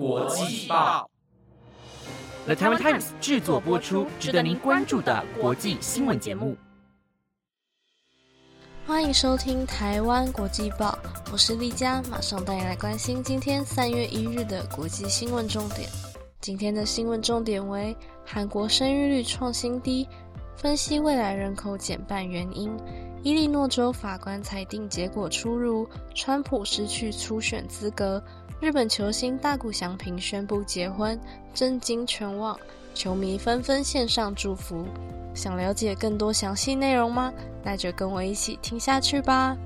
国际报，The Taiwan Times 制作播出，值得您关注的国际新闻节目。欢迎收听《台湾国际报》，我是丽佳，马上带你来关心今天三月一日的国际新闻重点。今天的新闻重点为：韩国生育率创新低，分析未来人口减半原因。伊利诺州法官裁定结果出炉，川普失去初选资格。日本球星大谷翔平宣布结婚，震惊全网，球迷纷纷献上祝福。想了解更多详细内容吗？那就跟我一起听下去吧。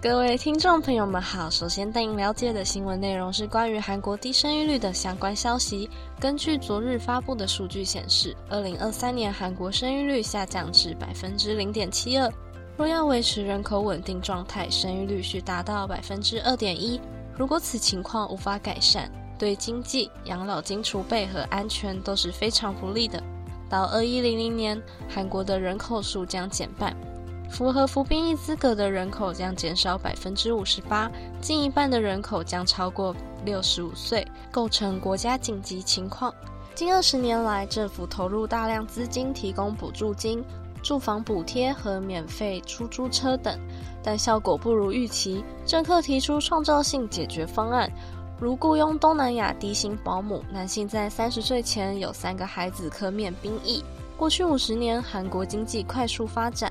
各位听众朋友们好，首先带您了解的新闻内容是关于韩国低生育率的相关消息。根据昨日发布的数据显示，二零二三年韩国生育率下降至百分之零点七二。若要维持人口稳定状态，生育率需达到百分之二点一。如果此情况无法改善，对经济、养老金储备和安全都是非常不利的。到二一零零年，韩国的人口数将减半。符合服兵役资格的人口将减少百分之五十八，近一半的人口将超过六十五岁，构成国家紧急情况。近二十年来，政府投入大量资金提供补助金、住房补贴和免费出租车等，但效果不如预期。政客提出创造性解决方案，如雇佣东南亚低薪保姆，男性在三十岁前有三个孩子可免兵役。过去五十年，韩国经济快速发展。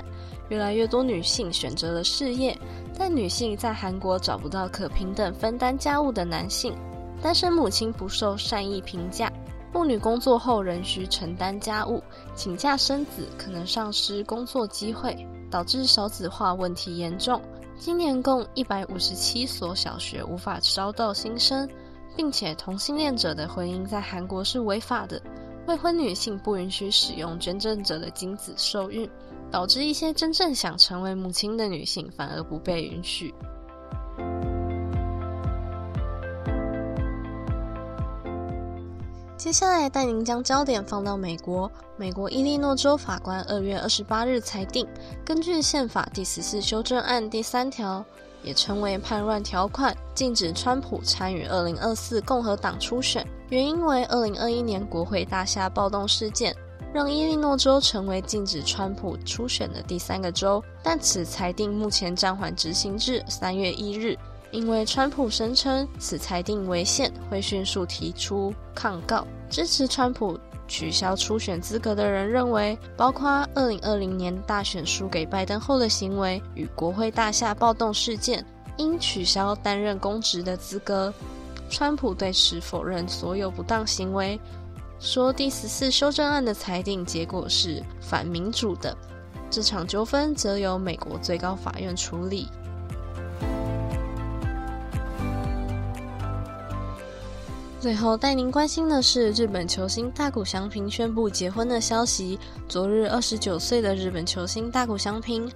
越来越多女性选择了事业，但女性在韩国找不到可平等分担家务的男性。单身母亲不受善意评价，妇女工作后仍需承担家务，请假生子可能丧失工作机会，导致少子化问题严重。今年共一百五十七所小学无法招到新生，并且同性恋者的婚姻在韩国是违法的，未婚女性不允许使用捐赠者的精子受孕。导致一些真正想成为母亲的女性反而不被允许。接下来带您将焦点放到美国。美国伊利诺州法官二月二十八日裁定，根据宪法第十四修正案第三条，也称为叛乱条款，禁止川普参与二零二四共和党初选。原因为二零二一年国会大厦暴动事件。让伊利诺州成为禁止川普初选的第三个州，但此裁定目前暂缓执行至三月一日，因为川普声称此裁定违宪，会迅速提出抗告。支持川普取消初选资格的人认为，包括二零二零年大选输给拜登后的行为与国会大厦暴动事件，应取消担任公职的资格。川普对此否认所有不当行为。说第十四修正案的裁定结果是反民主的，这场纠纷则由美国最高法院处理。最后带您关心的是日本球星大谷翔平宣布结婚的消息。昨日，二十九岁的日本球星大谷翔平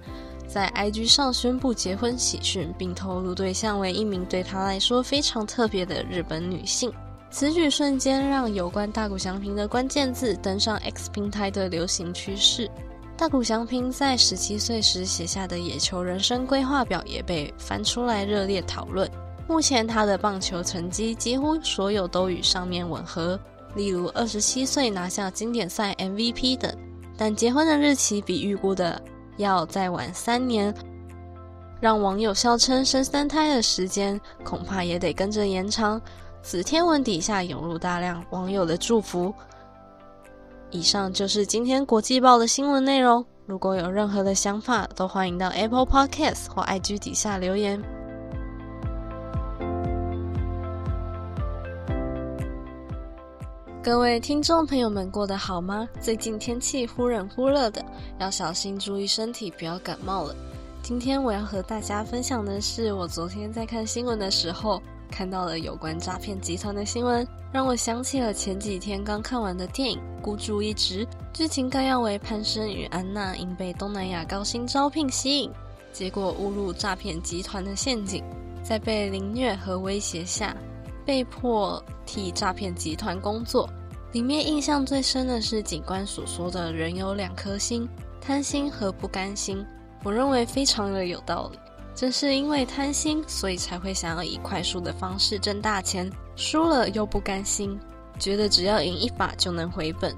在 IG 上宣布结婚喜讯，并透露对象为一名对他来说非常特别的日本女性。此举瞬间让有关大谷翔平的关键字登上 X 平台的流行趋势。大谷翔平在十七岁时写下的野球人生规划表也被翻出来热烈讨论。目前他的棒球成绩几乎所有都与上面吻合，例如二十七岁拿下经典赛 MVP 等。但结婚的日期比预估的要再晚三年，让网友笑称生三胎的时间恐怕也得跟着延长。此天文底下涌入大量网友的祝福。以上就是今天国际报的新闻内容。如果有任何的想法，都欢迎到 Apple Podcast 或 IG 底下留言。各位听众朋友们，过得好吗？最近天气忽冷忽热的，要小心注意身体，不要感冒了。今天我要和大家分享的是，我昨天在看新闻的时候。看到了有关诈骗集团的新闻，让我想起了前几天刚看完的电影《孤注一掷》。剧情概要为潘生与安娜因被东南亚高薪招聘吸引，结果误入诈骗集团的陷阱，在被凌虐和威胁下，被迫替诈骗集团工作。里面印象最深的是警官所说的人有两颗心：贪心和不甘心。我认为非常的有道理。正是因为贪心，所以才会想要以快速的方式挣大钱，输了又不甘心，觉得只要赢一把就能回本，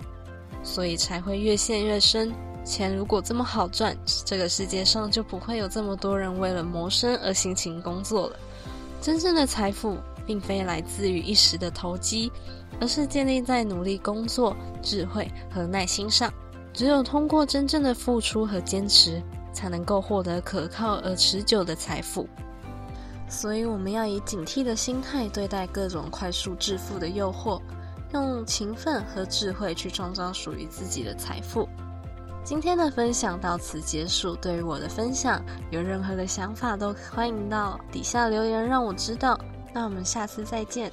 所以才会越陷越深。钱如果这么好赚，这个世界上就不会有这么多人为了谋生而辛勤工作了。真正的财富，并非来自于一时的投机，而是建立在努力工作、智慧和耐心上。只有通过真正的付出和坚持，才能够获得可靠而持久的财富。所以，我们要以警惕的心态对待各种快速致富的诱惑，用勤奋和智慧去创造属于自己的财富。今天的分享到此结束。对于我的分享，有任何的想法都欢迎到底下留言让我知道。那我们下次再见。